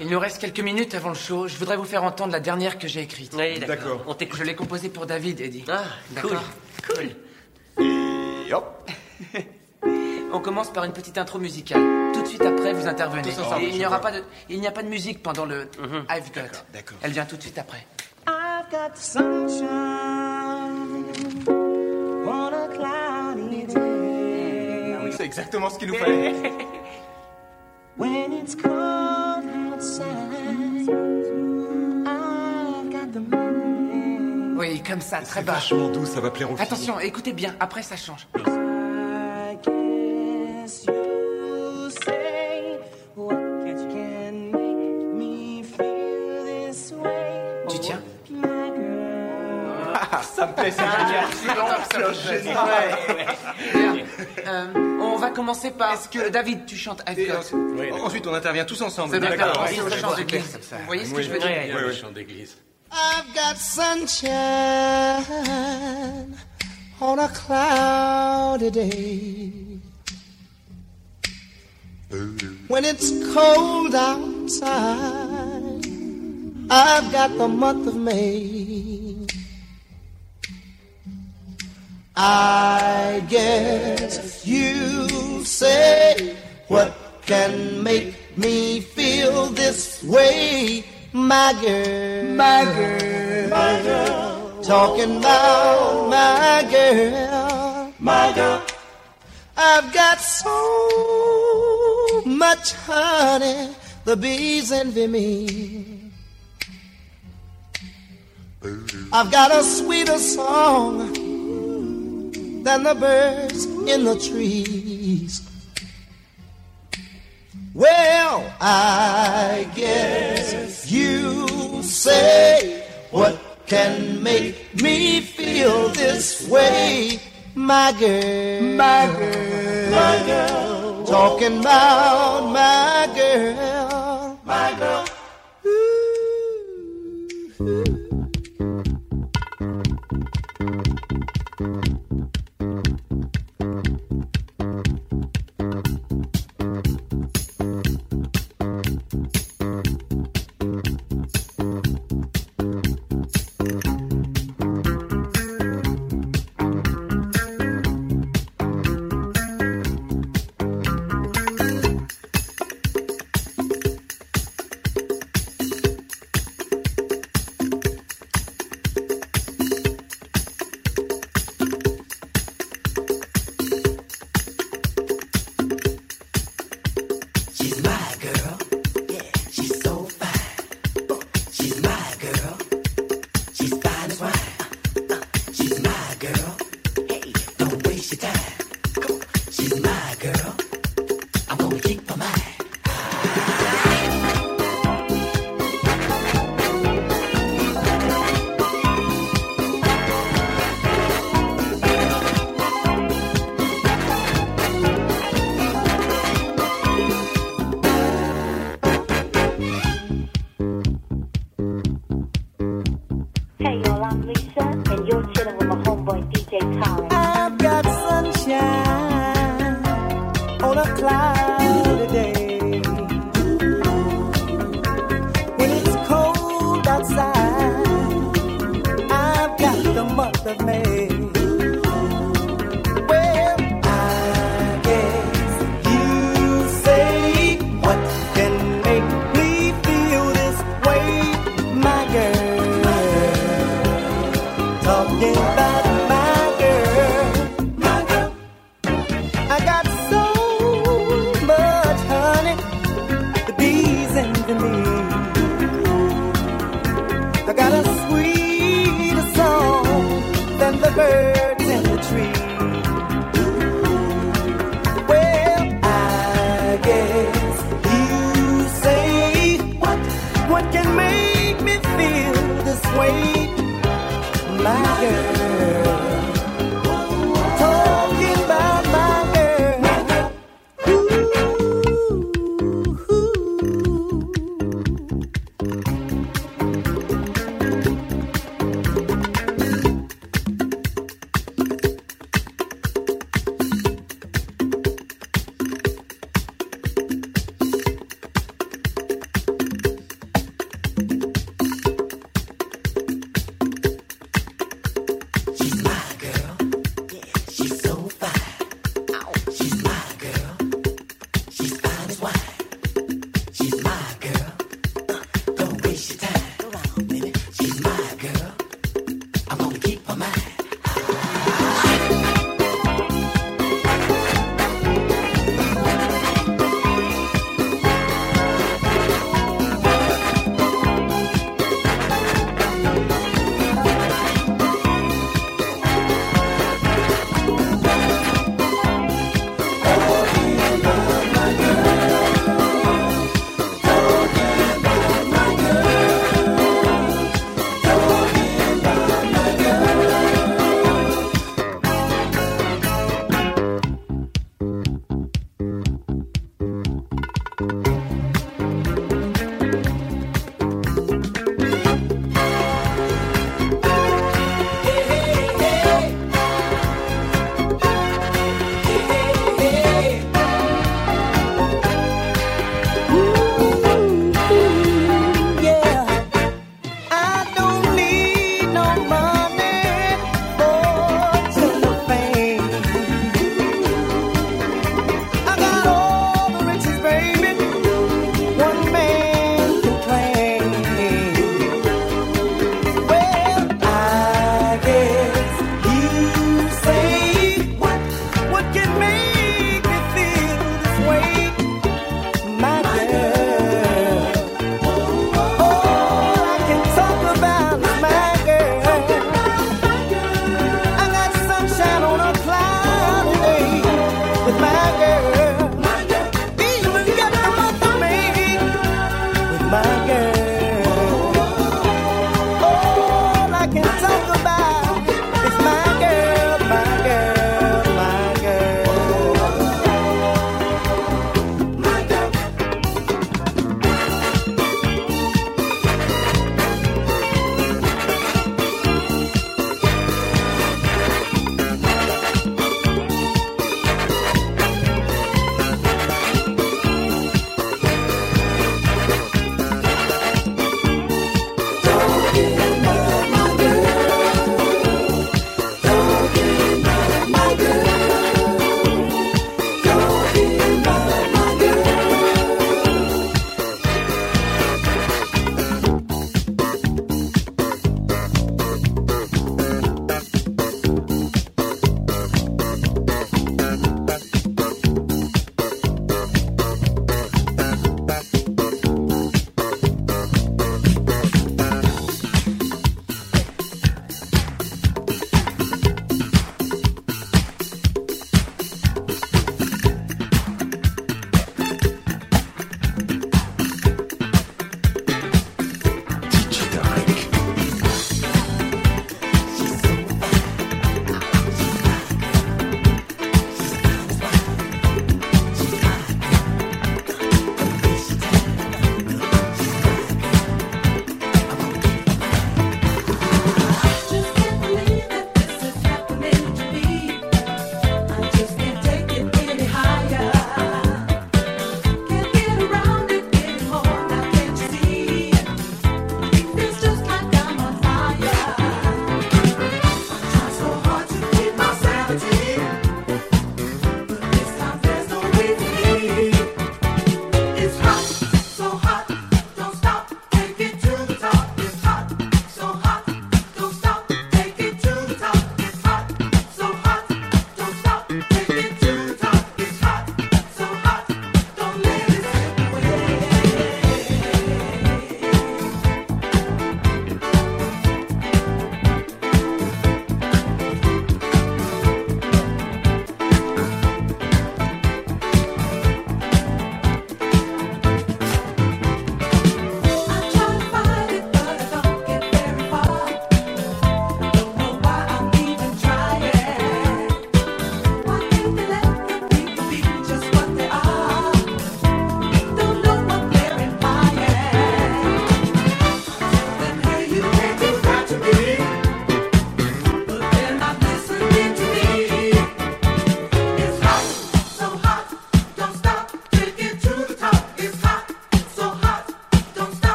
Il nous reste quelques minutes avant le show. Je voudrais vous faire entendre la dernière que j'ai écrite. Oui, D'accord. On t'écoute. Je l'ai composée pour David, Eddie. Ah, cool. D'accord Cool. Et hop On commence par une petite intro musicale. Tout de suite après, vous intervenez. Tous ensemble, Et il n'y aura pas de, il n'y a pas de musique pendant le I've Got. d'accord. Elle vient tout de suite après. I've got sunshine on a cloudy day. C'est exactement ce qu'il nous fallait. When it's cold outside, I've got the moon. Oui, comme ça, très C'est bas. vachement doux, ça va plaire aux filles. Attention, écoutez bien. Après, ça change. I guess you say what can make me feel this way. Tu tiens My girl. Ah, ça me plaît, c'est génial. Euh, on va commencer par. Euh, David, tu chantes I've Got. Ensuite, on intervient tous ensemble. C'est d'accord. d'accord. C'est au chant d'église. Vous voyez ce que je veux dire Oui, oui. chant d'église. I've got sunshine on a cloudy day. When it's cold outside, I've got the month of May. I guess you say what can make me feel this way, my girl, my girl, my girl. Talking about my girl, my girl. I've got so much honey, the bees envy me. I've got a sweeter song than the birds in the trees. Well, I guess you say what can make me feel this way, my girl, my girl, my girl. Talking about my girl, my girl.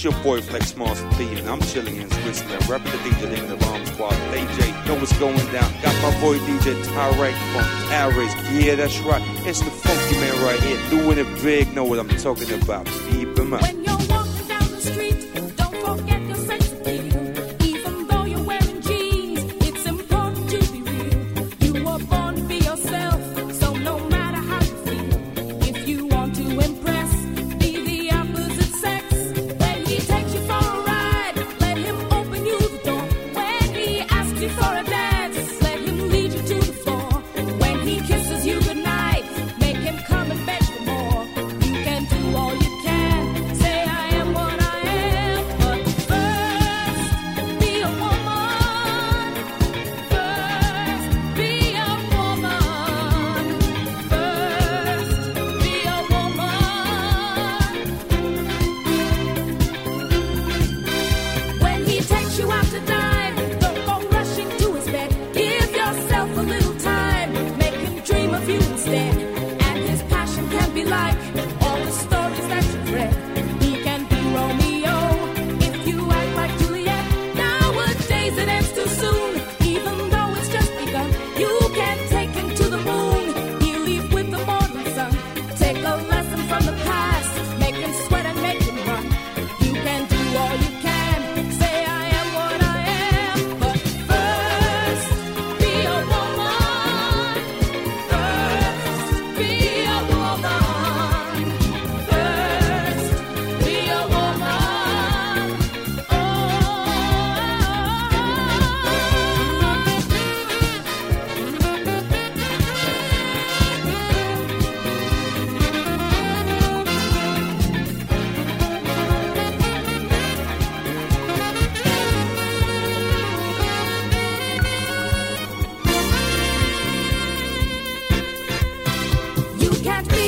It's your boy Flex Master P, and I'm chilling in Switzerland, rapping the DJ in the Bomb Squad. DJ, know what's going down. Got my boy DJ Tarek from Paris. Yeah, that's right. It's the funky man right here, doing it big. Know what I'm talking about. Keep him up.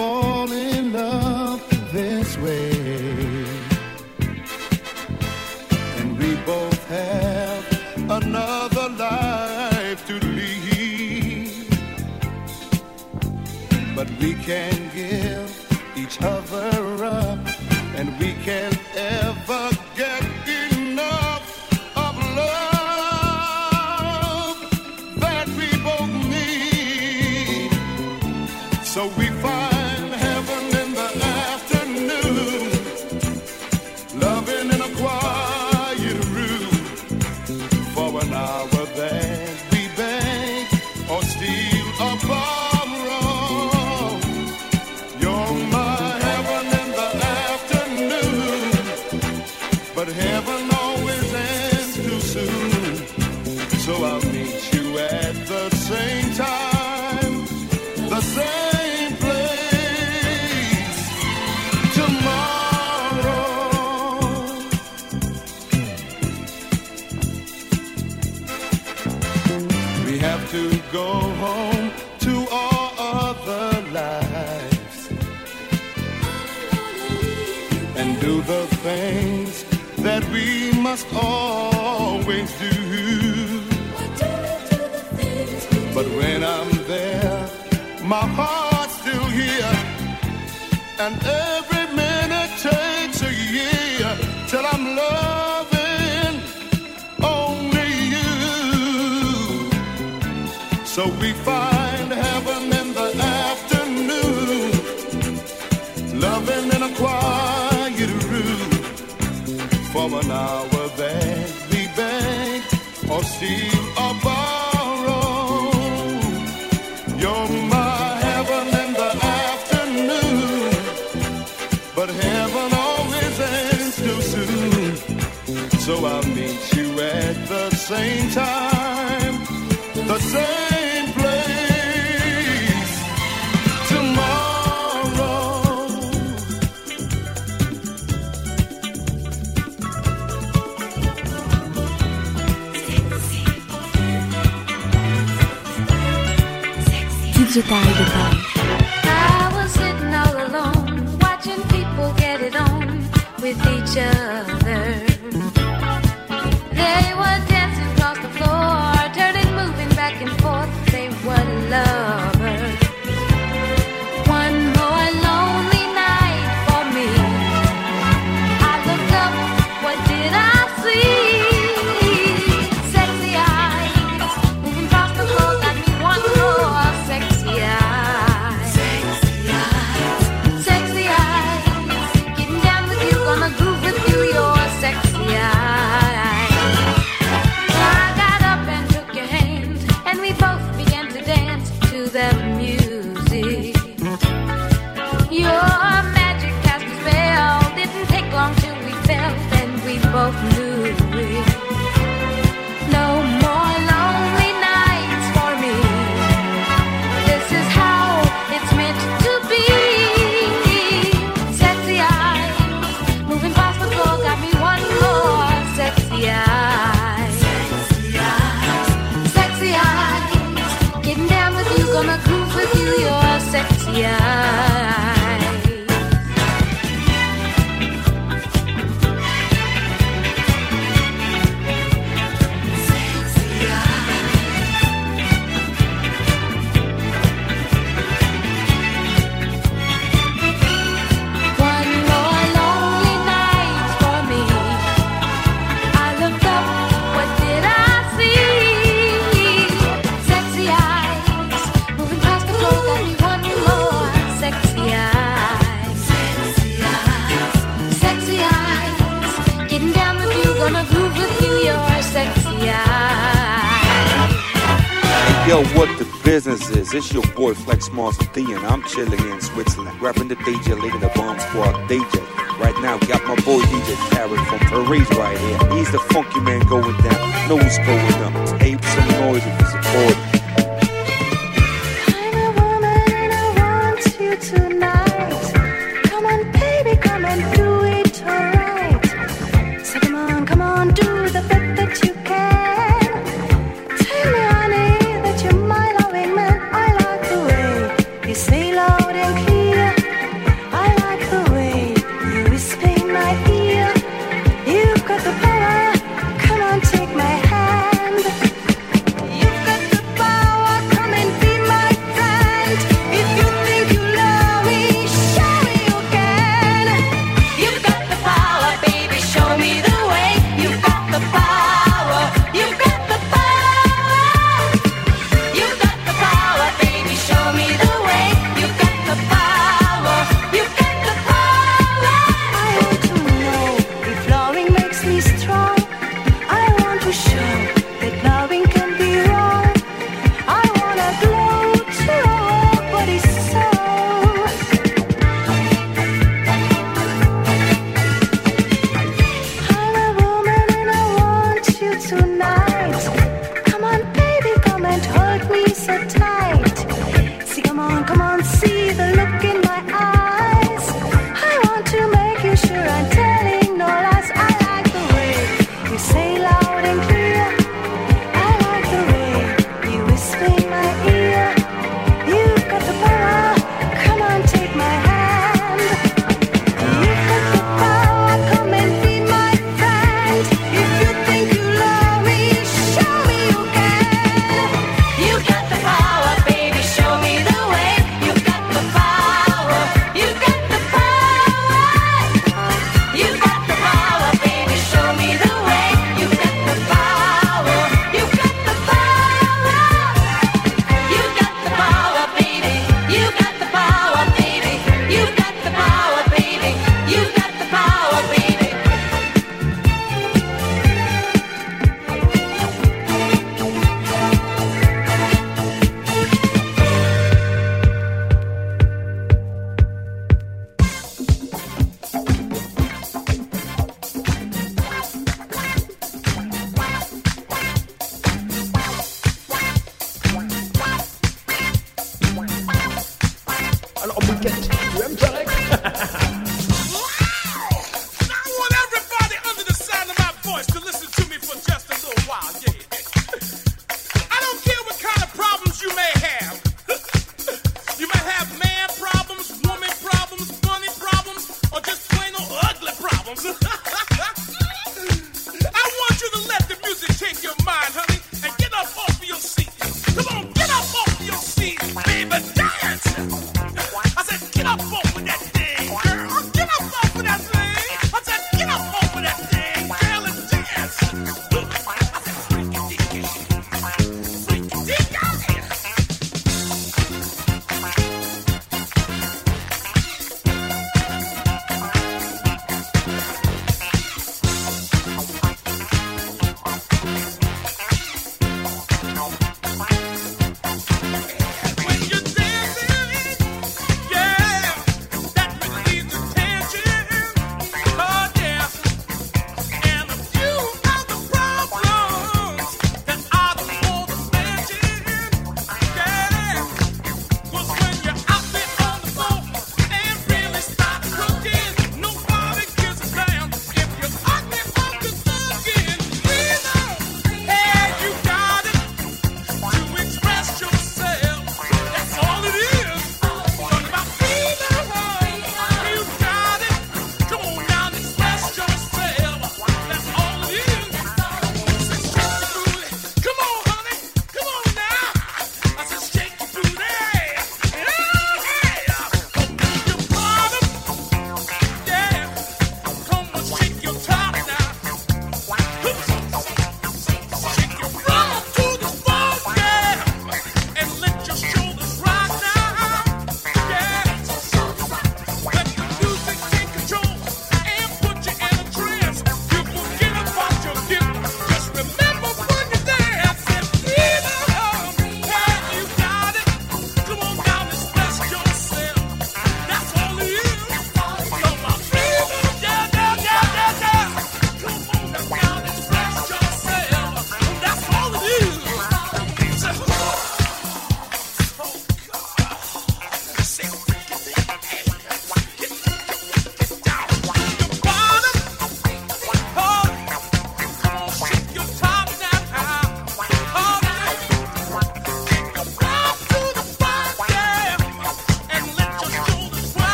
for power that be beg or steal or borrow. You're my heaven in the afternoon, but heaven always ends too soon. So I'll meet you at the same time, the same. I was sitting all alone, watching people get it on with each other. Greetings, it's your boy Flex Monster D, and I'm chilling in Switzerland, rapping the DJ, leading the bomb squad DJ. Right now, got my boy DJ Khaled from Paris right here. He's the funky man going down, know what's going up. Ape some noise if you support.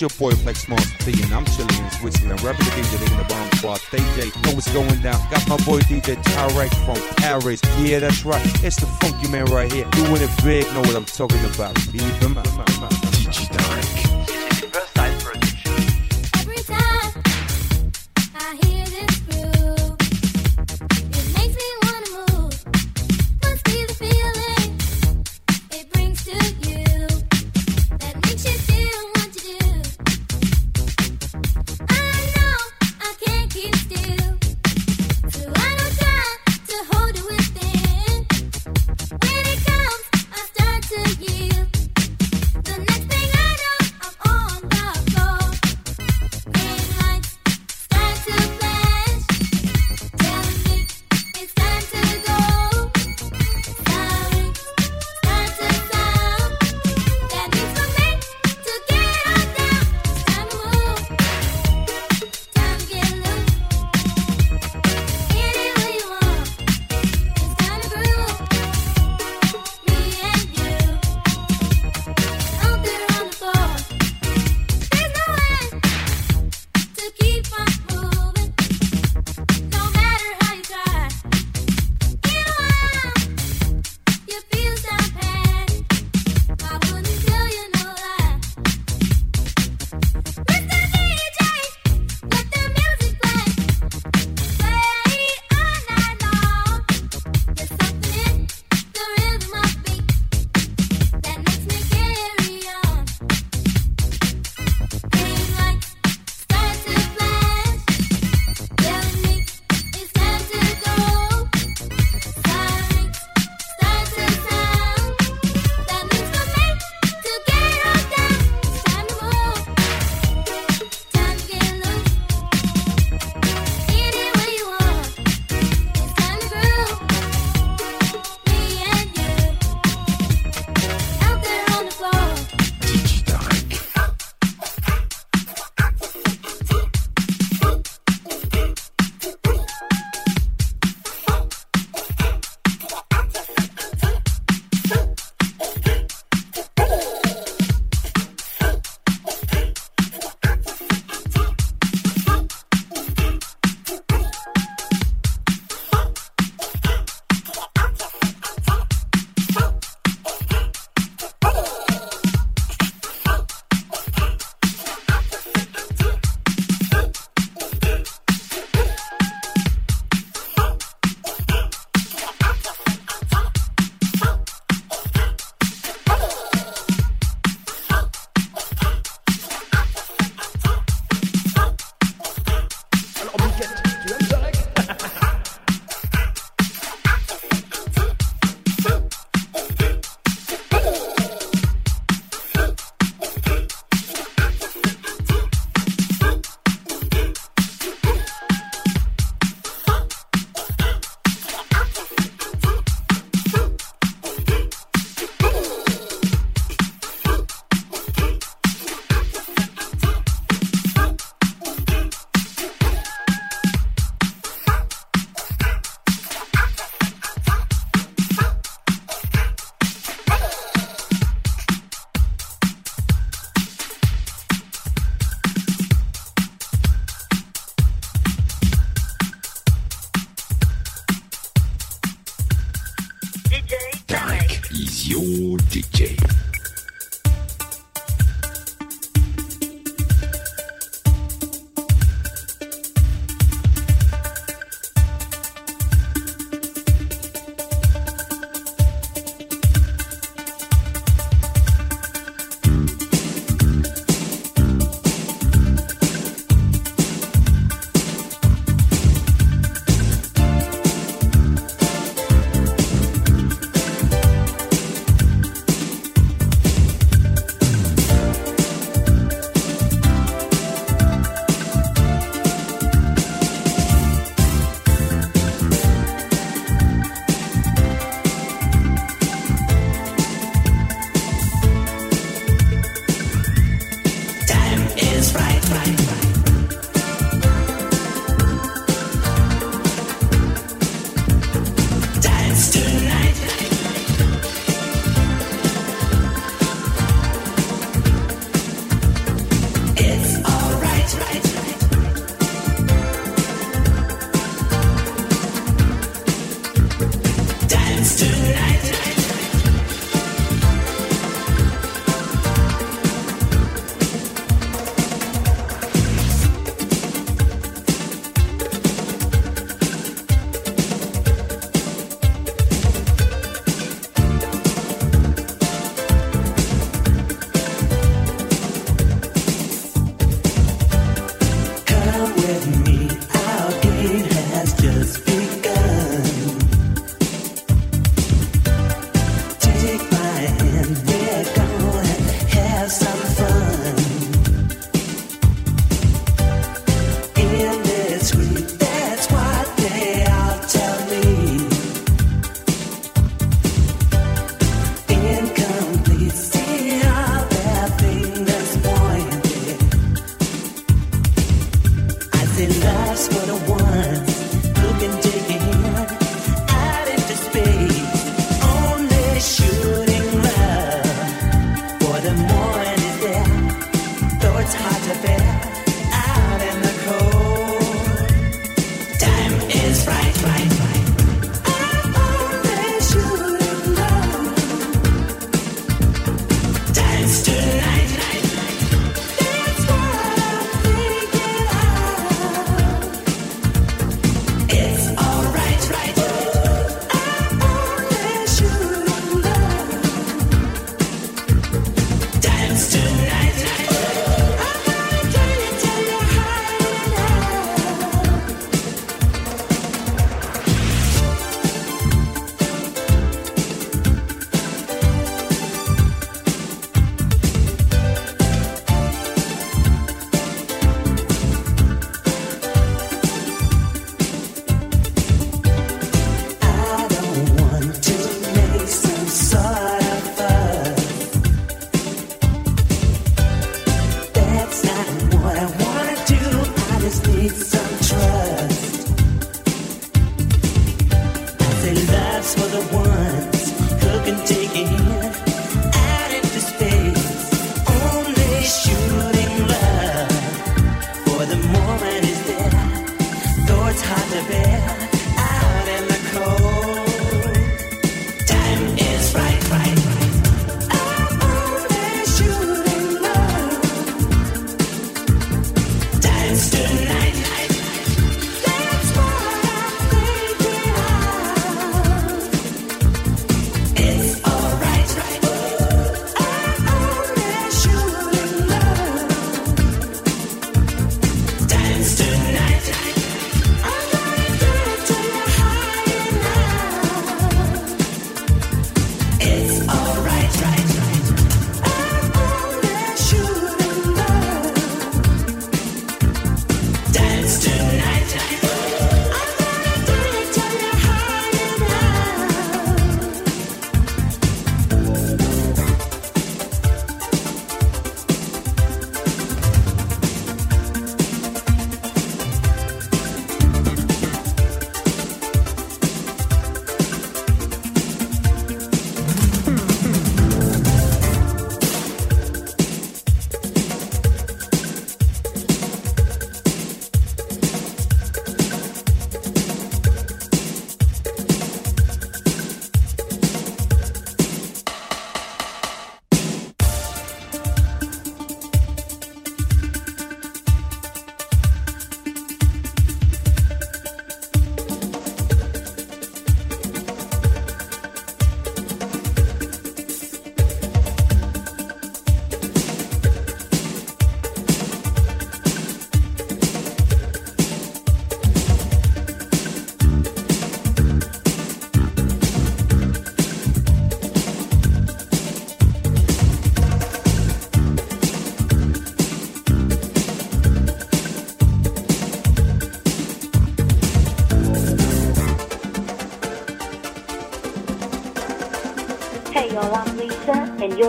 Your boy Flex Monster, and I'm chilling in Switzerland. Rapping the DJ in the bomb squad. DJ. Know what's going down. Got my boy DJ Tarek from Paris. Yeah, that's right. It's the funky man right here. Doing it big, know what I'm talking about. Leave out.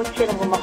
Chilling with